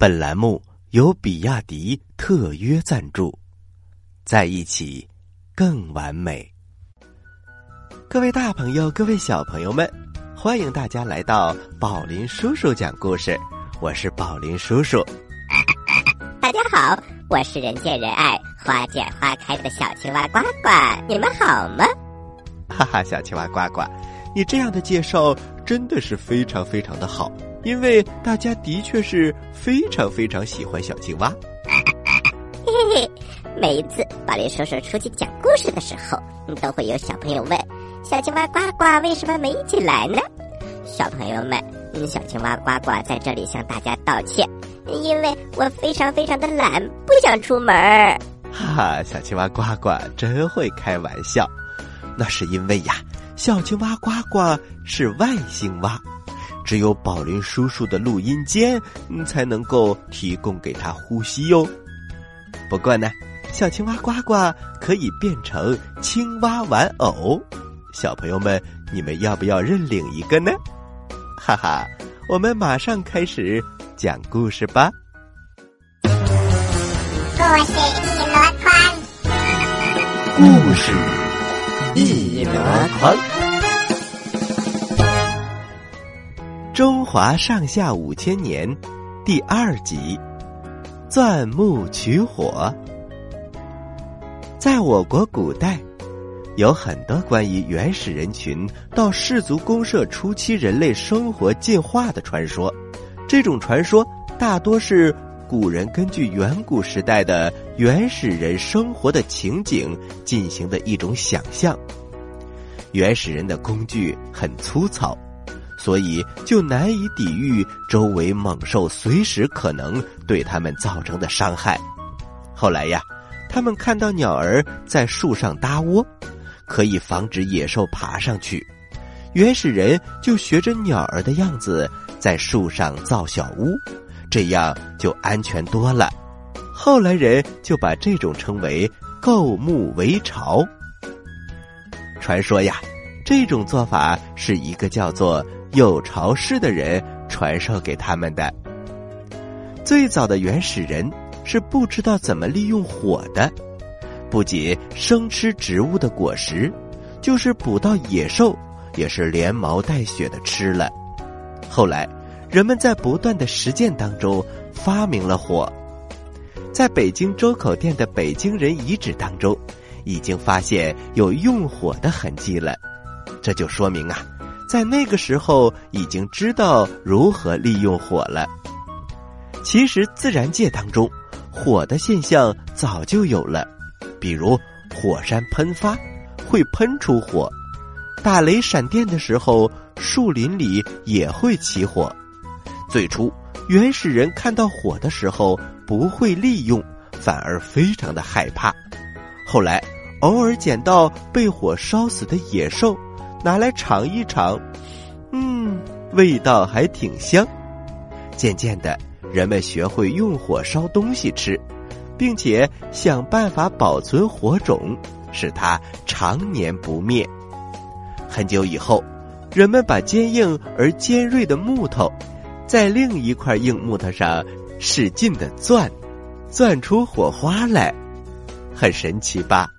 本栏目由比亚迪特约赞助，在一起更完美。各位大朋友，各位小朋友们，欢迎大家来到宝林叔叔讲故事。我是宝林叔叔。大家好，我是人见人爱、花见花开的小青蛙呱呱，你们好吗？哈哈，小青蛙呱呱，你这样的介绍真的是非常非常的好，因为大家的确是非常非常喜欢小青蛙。嘿嘿嘿，每一次宝林叔叔出去讲故事的时候，都会有小朋友问。小青蛙呱呱为什么没一起来呢？小朋友们，小青蛙呱呱在这里向大家道歉，因为我非常非常的懒，不想出门。哈哈，小青蛙呱呱真会开玩笑。那是因为呀，小青蛙呱呱是外星蛙，只有宝林叔叔的录音间才能够提供给他呼吸哟。不过呢，小青蛙呱呱可以变成青蛙玩偶。小朋友们，你们要不要认领一个呢？哈哈，我们马上开始讲故事吧。故事一箩筐，故事一箩筐。中华上下五千年第二集：钻木取火。在我国古代。有很多关于原始人群到氏族公社初期人类生活进化的传说，这种传说大多是古人根据远古时代的原始人生活的情景进行的一种想象。原始人的工具很粗糙，所以就难以抵御周围猛兽随时可能对他们造成的伤害。后来呀，他们看到鸟儿在树上搭窝。可以防止野兽爬上去，原始人就学着鸟儿的样子在树上造小屋，这样就安全多了。后来人就把这种称为“构木为巢”。传说呀，这种做法是一个叫做有巢氏的人传授给他们的。最早的原始人是不知道怎么利用火的。不仅生吃植物的果实，就是捕到野兽，也是连毛带血的吃了。后来，人们在不断的实践当中发明了火。在北京周口店的北京人遗址当中，已经发现有用火的痕迹了。这就说明啊，在那个时候已经知道如何利用火了。其实，自然界当中，火的现象早就有了。比如火山喷发会喷出火，打雷闪电的时候，树林里也会起火。最初，原始人看到火的时候不会利用，反而非常的害怕。后来，偶尔捡到被火烧死的野兽，拿来尝一尝，嗯，味道还挺香。渐渐的，人们学会用火烧东西吃。并且想办法保存火种，使它常年不灭。很久以后，人们把坚硬而尖锐的木头，在另一块硬木头上使劲的钻，钻出火花来，很神奇吧？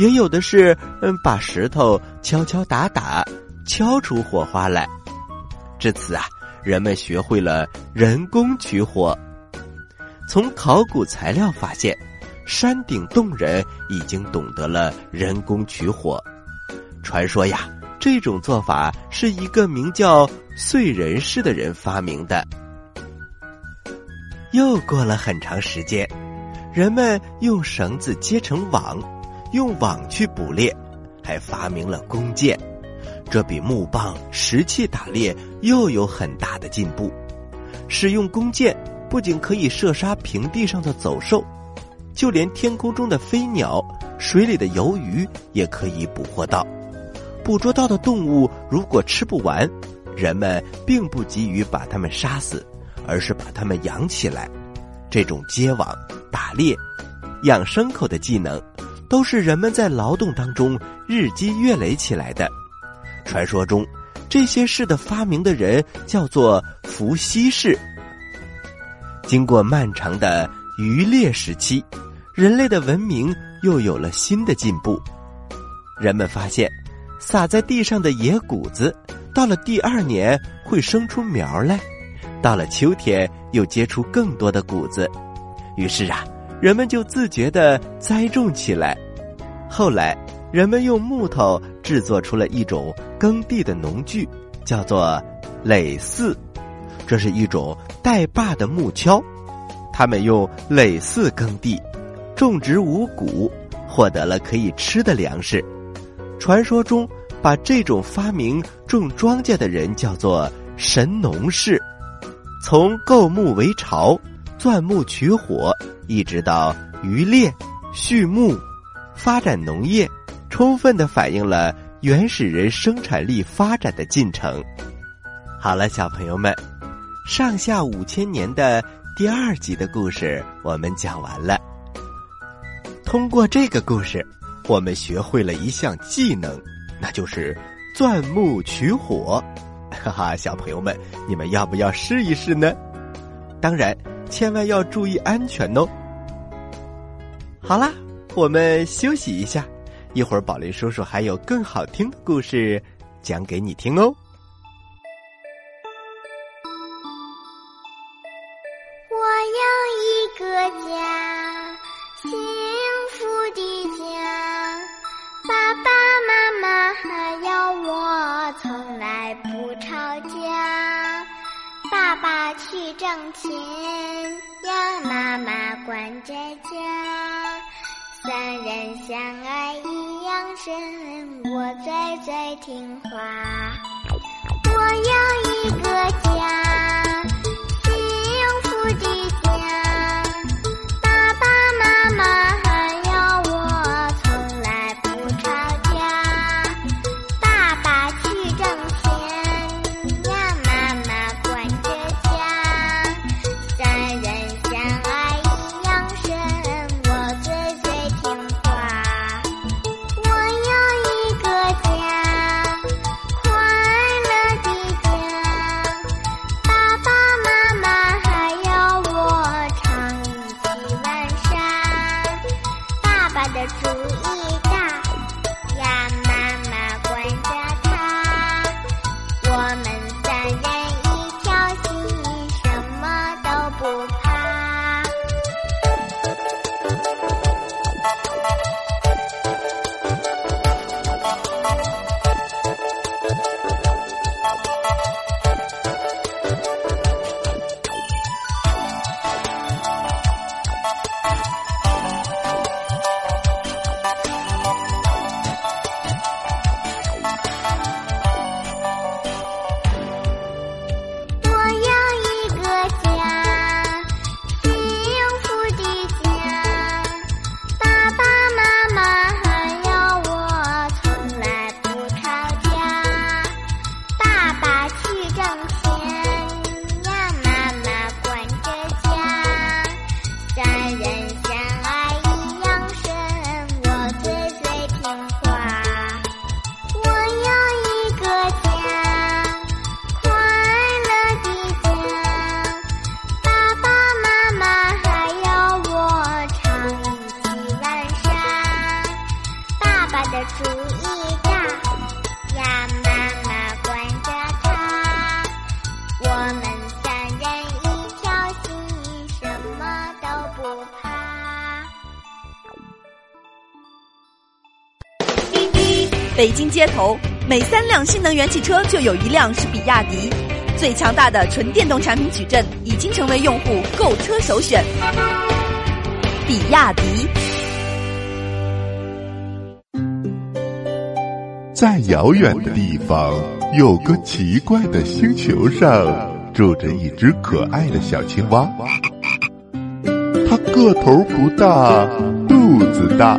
也有的是，嗯，把石头敲敲打打，敲出火花来。至此啊，人们学会了人工取火。从考古材料发现，山顶洞人已经懂得了人工取火。传说呀，这种做法是一个名叫燧人氏的人发明的。又过了很长时间，人们用绳子结成网，用网去捕猎，还发明了弓箭。这比木棒、石器打猎又有很大的进步。使用弓箭。不仅可以射杀平地上的走兽，就连天空中的飞鸟、水里的游鱼也可以捕获到。捕捉到的动物如果吃不完，人们并不急于把它们杀死，而是把它们养起来。这种结网、打猎、养牲口的技能，都是人们在劳动当中日积月累起来的。传说中，这些事的发明的人叫做伏羲氏。经过漫长的渔猎时期，人类的文明又有了新的进步。人们发现，撒在地上的野谷子，到了第二年会生出苗来，到了秋天又结出更多的谷子。于是啊，人们就自觉地栽种起来。后来，人们用木头制作出了一种耕地的农具，叫做耒耜。这是一种带把的木锹。他们用耒耜耕地，种植五谷，获得了可以吃的粮食。传说中，把这种发明种庄稼的人叫做神农氏。从构木为巢。钻木取火，一直到渔猎、畜牧、发展农业，充分的反映了原始人生产力发展的进程。好了，小朋友们，上下五千年的第二集的故事我们讲完了。通过这个故事，我们学会了一项技能，那就是钻木取火。哈哈，小朋友们，你们要不要试一试呢？当然。千万要注意安全哦！好啦，我们休息一下，一会儿宝林叔叔还有更好听的故事讲给你听哦。在家，三人相爱一样深，我最最听话。我要一个家。father to eat. 北京街头每三辆新能源汽车就有一辆是比亚迪，最强大的纯电动产品矩阵已经成为用户购车首选。比亚迪。在遥远的地方，有个奇怪的星球上，住着一只可爱的小青蛙。它个头不大，肚子大。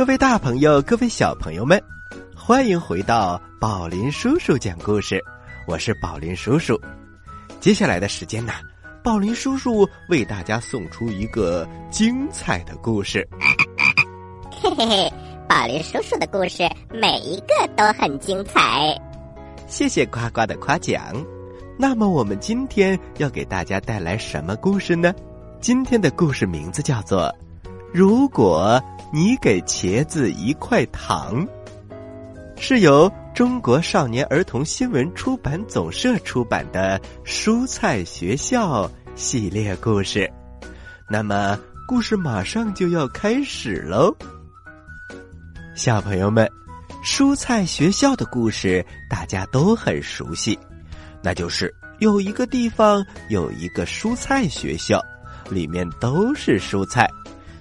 各位大朋友，各位小朋友们，欢迎回到宝林叔叔讲故事。我是宝林叔叔。接下来的时间呢，宝林叔叔为大家送出一个精彩的故事。嘿嘿嘿，宝林叔叔的故事每一个都很精彩。谢谢呱呱的夸奖。那么我们今天要给大家带来什么故事呢？今天的故事名字叫做《如果你给茄子一块糖》，是由中国少年儿童新闻出版总社出版的《蔬菜学校》系列故事。那么故事马上就要开始喽。小朋友们，蔬菜学校的故事大家都很熟悉，那就是有一个地方有一个蔬菜学校，里面都是蔬菜，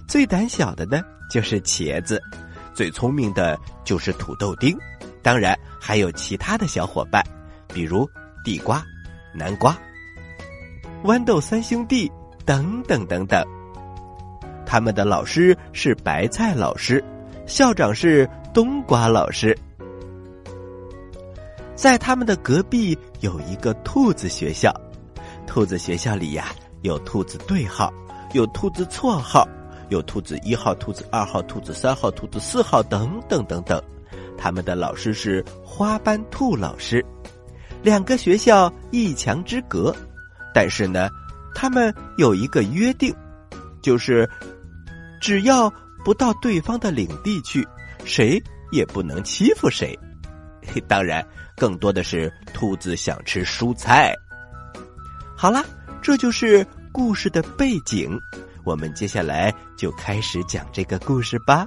最胆小的呢就是茄子，最聪明的就是土豆丁，当然还有其他的小伙伴，比如地瓜、南瓜、豌豆三兄弟等等等等。他们的老师是白菜老师。校长是冬瓜老师，在他们的隔壁有一个兔子学校。兔子学校里呀，有兔子对号，有兔子错号，有兔子一号、兔子二号、兔子三号、兔子四号等等等等。他们的老师是花斑兔老师。两个学校一墙之隔，但是呢，他们有一个约定，就是只要。不到对方的领地去，谁也不能欺负谁。当然，更多的是兔子想吃蔬菜。好了，这就是故事的背景。我们接下来就开始讲这个故事吧。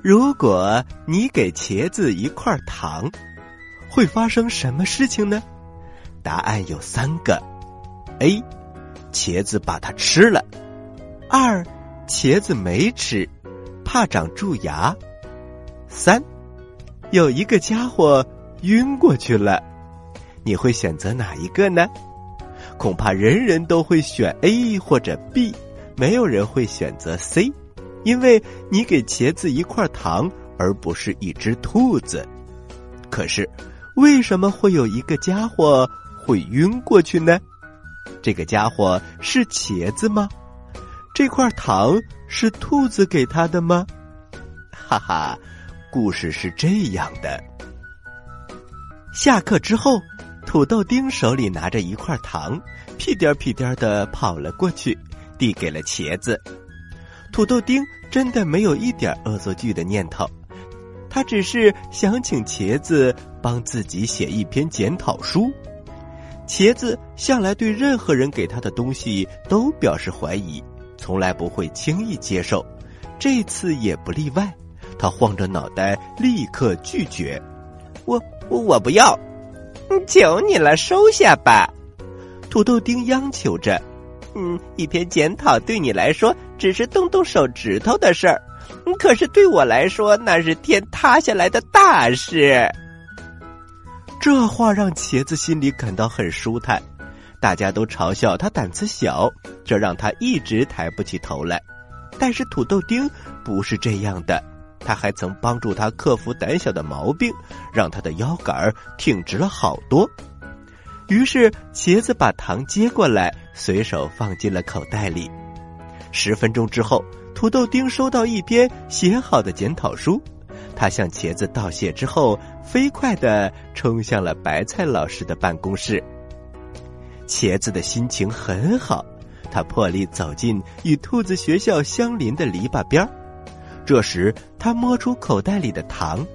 如果你给茄子一块糖，会发生什么事情呢？答案有三个：A，茄子把它吃了；二。茄子没吃，怕长蛀牙。三，有一个家伙晕过去了，你会选择哪一个呢？恐怕人人都会选 A 或者 B，没有人会选择 C，因为你给茄子一块糖，而不是一只兔子。可是，为什么会有一个家伙会晕过去呢？这个家伙是茄子吗？这块糖是兔子给他的吗？哈哈，故事是这样的。下课之后，土豆丁手里拿着一块糖，屁颠屁颠的跑了过去，递给了茄子。土豆丁真的没有一点恶作剧的念头，他只是想请茄子帮自己写一篇检讨书。茄子向来对任何人给他的东西都表示怀疑。从来不会轻易接受，这次也不例外。他晃着脑袋，立刻拒绝：“我我不要，求你了，收下吧。”土豆丁央求着：“嗯，一篇检讨对你来说只是动动手指头的事儿，可是对我来说那是天塌下来的大事。”这话让茄子心里感到很舒坦。大家都嘲笑他胆子小，这让他一直抬不起头来。但是土豆丁不是这样的，他还曾帮助他克服胆小的毛病，让他的腰杆挺直了好多。于是茄子把糖接过来，随手放进了口袋里。十分钟之后，土豆丁收到一篇写好的检讨书，他向茄子道谢之后，飞快的冲向了白菜老师的办公室。茄子的心情很好，他破例走进与兔子学校相邻的篱笆边儿这时，他摸出口袋里的糖，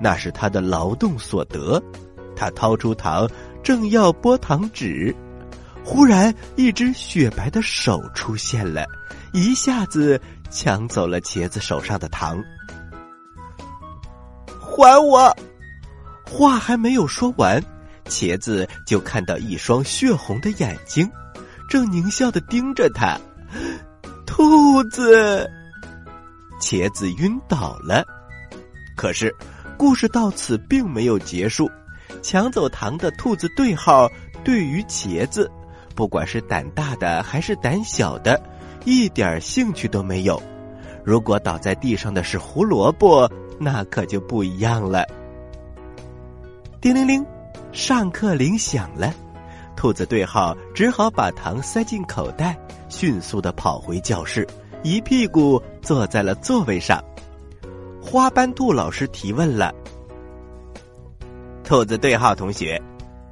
那是他的劳动所得。他掏出糖，正要剥糖纸，忽然一只雪白的手出现了，一下子抢走了茄子手上的糖。还我！话还没有说完。茄子就看到一双血红的眼睛，正狞笑的盯着他。兔子，茄子晕倒了。可是，故事到此并没有结束。抢走糖的兔子对号对于茄子，不管是胆大的还是胆小的，一点兴趣都没有。如果倒在地上的是胡萝卜，那可就不一样了。叮铃铃，上课铃响了，兔子对号只好把糖塞进口袋，迅速的跑回教室，一屁股坐在了座位上。花斑兔老师提问了：“兔子对号同学，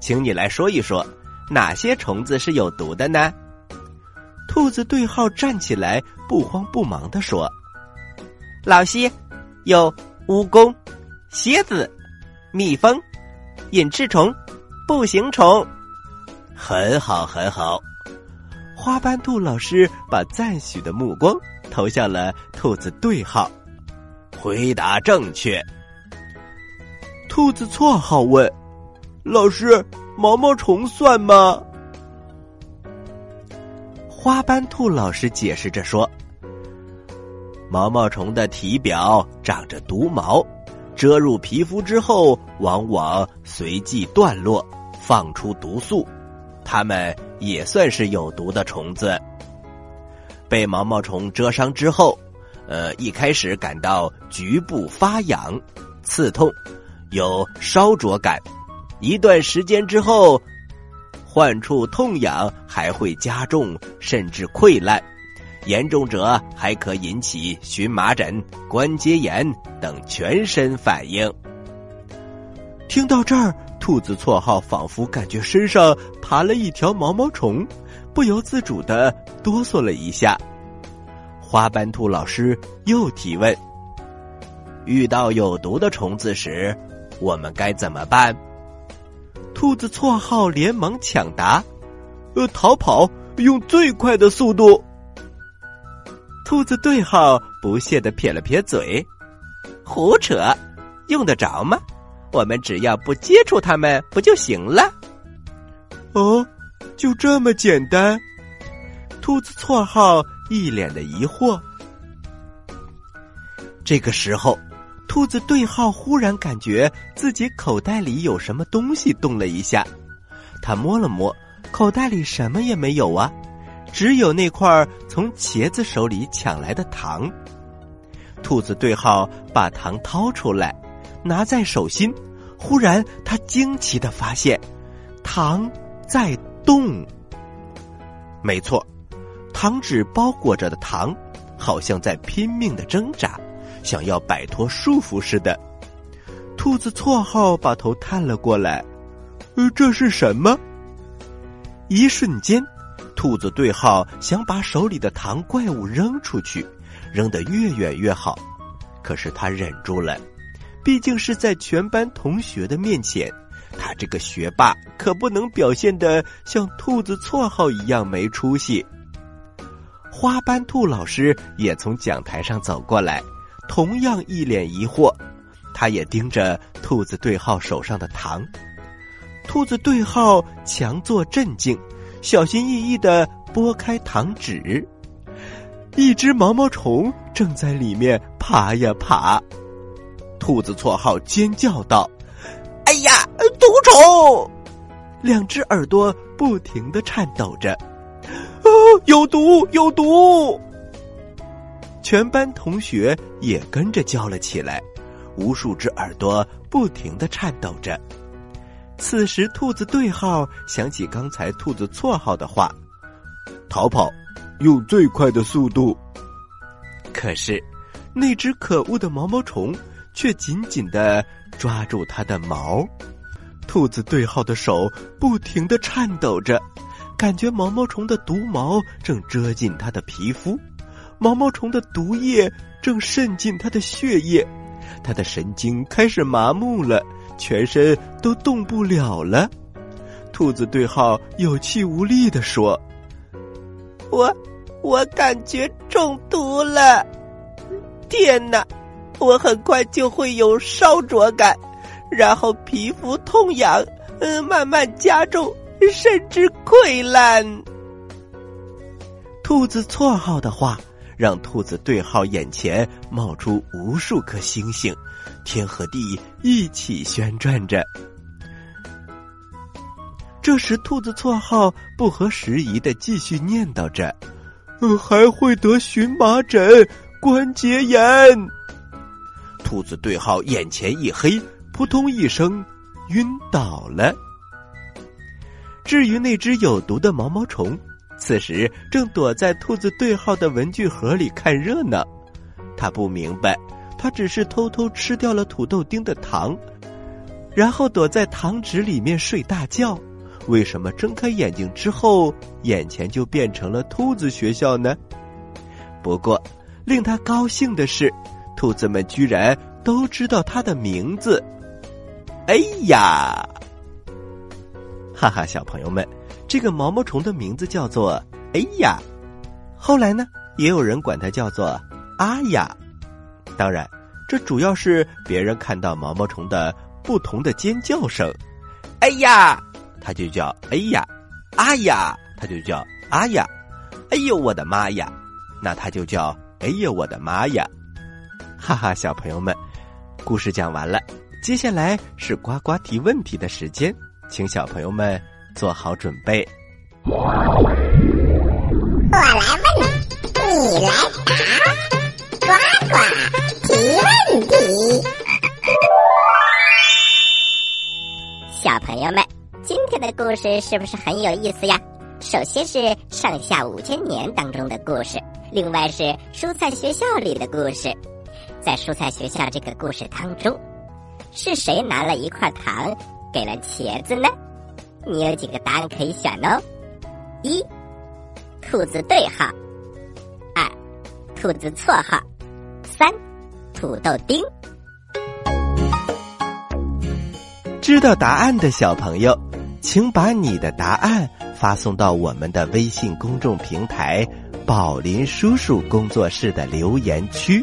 请你来说一说，哪些虫子是有毒的呢？”兔子对号站起来，不慌不忙的说：“老师，有蜈蚣、蝎子、蜜蜂、隐翅虫、步行虫。”很好，很好。花斑兔老师把赞许的目光投向了兔子对号。回答正确。兔子错号问：“老师，毛毛虫算吗？”花斑兔老师解释着说：“毛毛虫的体表长着毒毛，遮入皮肤之后，往往随即断落，放出毒素。它们也算是有毒的虫子。被毛毛虫蛰伤之后。”呃，一开始感到局部发痒、刺痛，有烧灼感；一段时间之后，患处痛痒还会加重，甚至溃烂，严重者还可引起荨麻疹、关节炎等全身反应。听到这儿，兔子绰号仿佛感觉身上爬了一条毛毛虫，不由自主的哆嗦了一下。花斑兔老师又提问：“遇到有毒的虫子时，我们该怎么办？”兔子绰号连忙抢答：“呃，逃跑，用最快的速度。”兔子对号不屑的撇了撇嘴：“胡扯，用得着吗？我们只要不接触它们，不就行了？”哦，就这么简单？兔子绰号。一脸的疑惑。这个时候，兔子对号忽然感觉自己口袋里有什么东西动了一下，他摸了摸，口袋里什么也没有啊，只有那块从茄子手里抢来的糖。兔子对号把糖掏出来，拿在手心，忽然他惊奇的发现，糖在动。没错。糖纸包裹着的糖，好像在拼命的挣扎，想要摆脱束缚似的。兔子绰号把头探了过来，呃，这是什么？一瞬间，兔子对号想把手里的糖怪物扔出去，扔得越远越好。可是他忍住了，毕竟是在全班同学的面前，他这个学霸可不能表现的像兔子绰号一样没出息。花斑兔老师也从讲台上走过来，同样一脸疑惑。他也盯着兔子对号手上的糖。兔子对号强作镇静，小心翼翼的拨开糖纸，一只毛毛虫正在里面爬呀爬。兔子绰号尖叫道：“哎呀，毒虫！”两只耳朵不停的颤抖着。哦有毒！有毒！全班同学也跟着叫了起来，无数只耳朵不停的颤抖着。此时，兔子对号想起刚才兔子绰号的话：“逃跑，用最快的速度。”可是，那只可恶的毛毛虫却紧紧的抓住它的毛，兔子对号的手不停的颤抖着。感觉毛毛虫的毒毛正遮进他的皮肤，毛毛虫的毒液正渗进他的血液，他的神经开始麻木了，全身都动不了了。兔子对号有气无力的说：“我，我感觉中毒了！天哪，我很快就会有烧灼感，然后皮肤痛痒，嗯，慢慢加重。”甚至溃烂。兔子绰号的话让兔子对号眼前冒出无数颗星星，天和地一起旋转着。这时，兔子绰号不合时宜的继续念叨着：“呃，还会得荨麻疹、关节炎。”兔子对号眼前一黑，扑通一声晕倒了。至于那只有毒的毛毛虫，此时正躲在兔子对号的文具盒里看热闹。他不明白，他只是偷偷吃掉了土豆丁的糖，然后躲在糖纸里面睡大觉。为什么睁开眼睛之后，眼前就变成了兔子学校呢？不过，令他高兴的是，兔子们居然都知道它的名字。哎呀！哈哈，小朋友们，这个毛毛虫的名字叫做“哎呀”。后来呢，也有人管它叫做“阿呀”。当然，这主要是别人看到毛毛虫的不同的尖叫声。哎呀！它就叫哎呀，啊呀，它就叫啊呀，哎呦我的妈呀，那它就叫哎呀我的妈呀，哈哈，小朋友们，故事讲完了，接下来是呱呱提问题的时间，请小朋友们做好准备。我来问，你来答，呱呱提问题，小朋友们。今天的故事是不是很有意思呀？首先是上下五千年当中的故事，另外是蔬菜学校里的故事。在蔬菜学校这个故事当中，是谁拿了一块糖给了茄子呢？你有几个答案可以选哦：一、兔子对号；二、兔子错号；三、土豆丁。知道答案的小朋友。请把你的答案发送到我们的微信公众平台“宝林叔叔工作室”的留言区，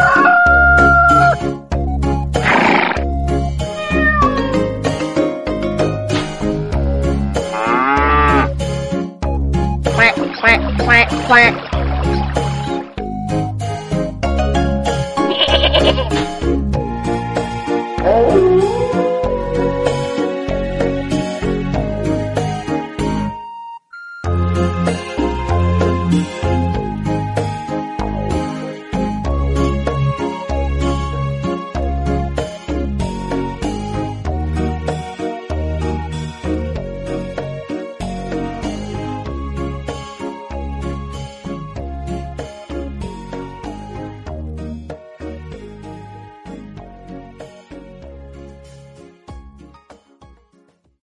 plant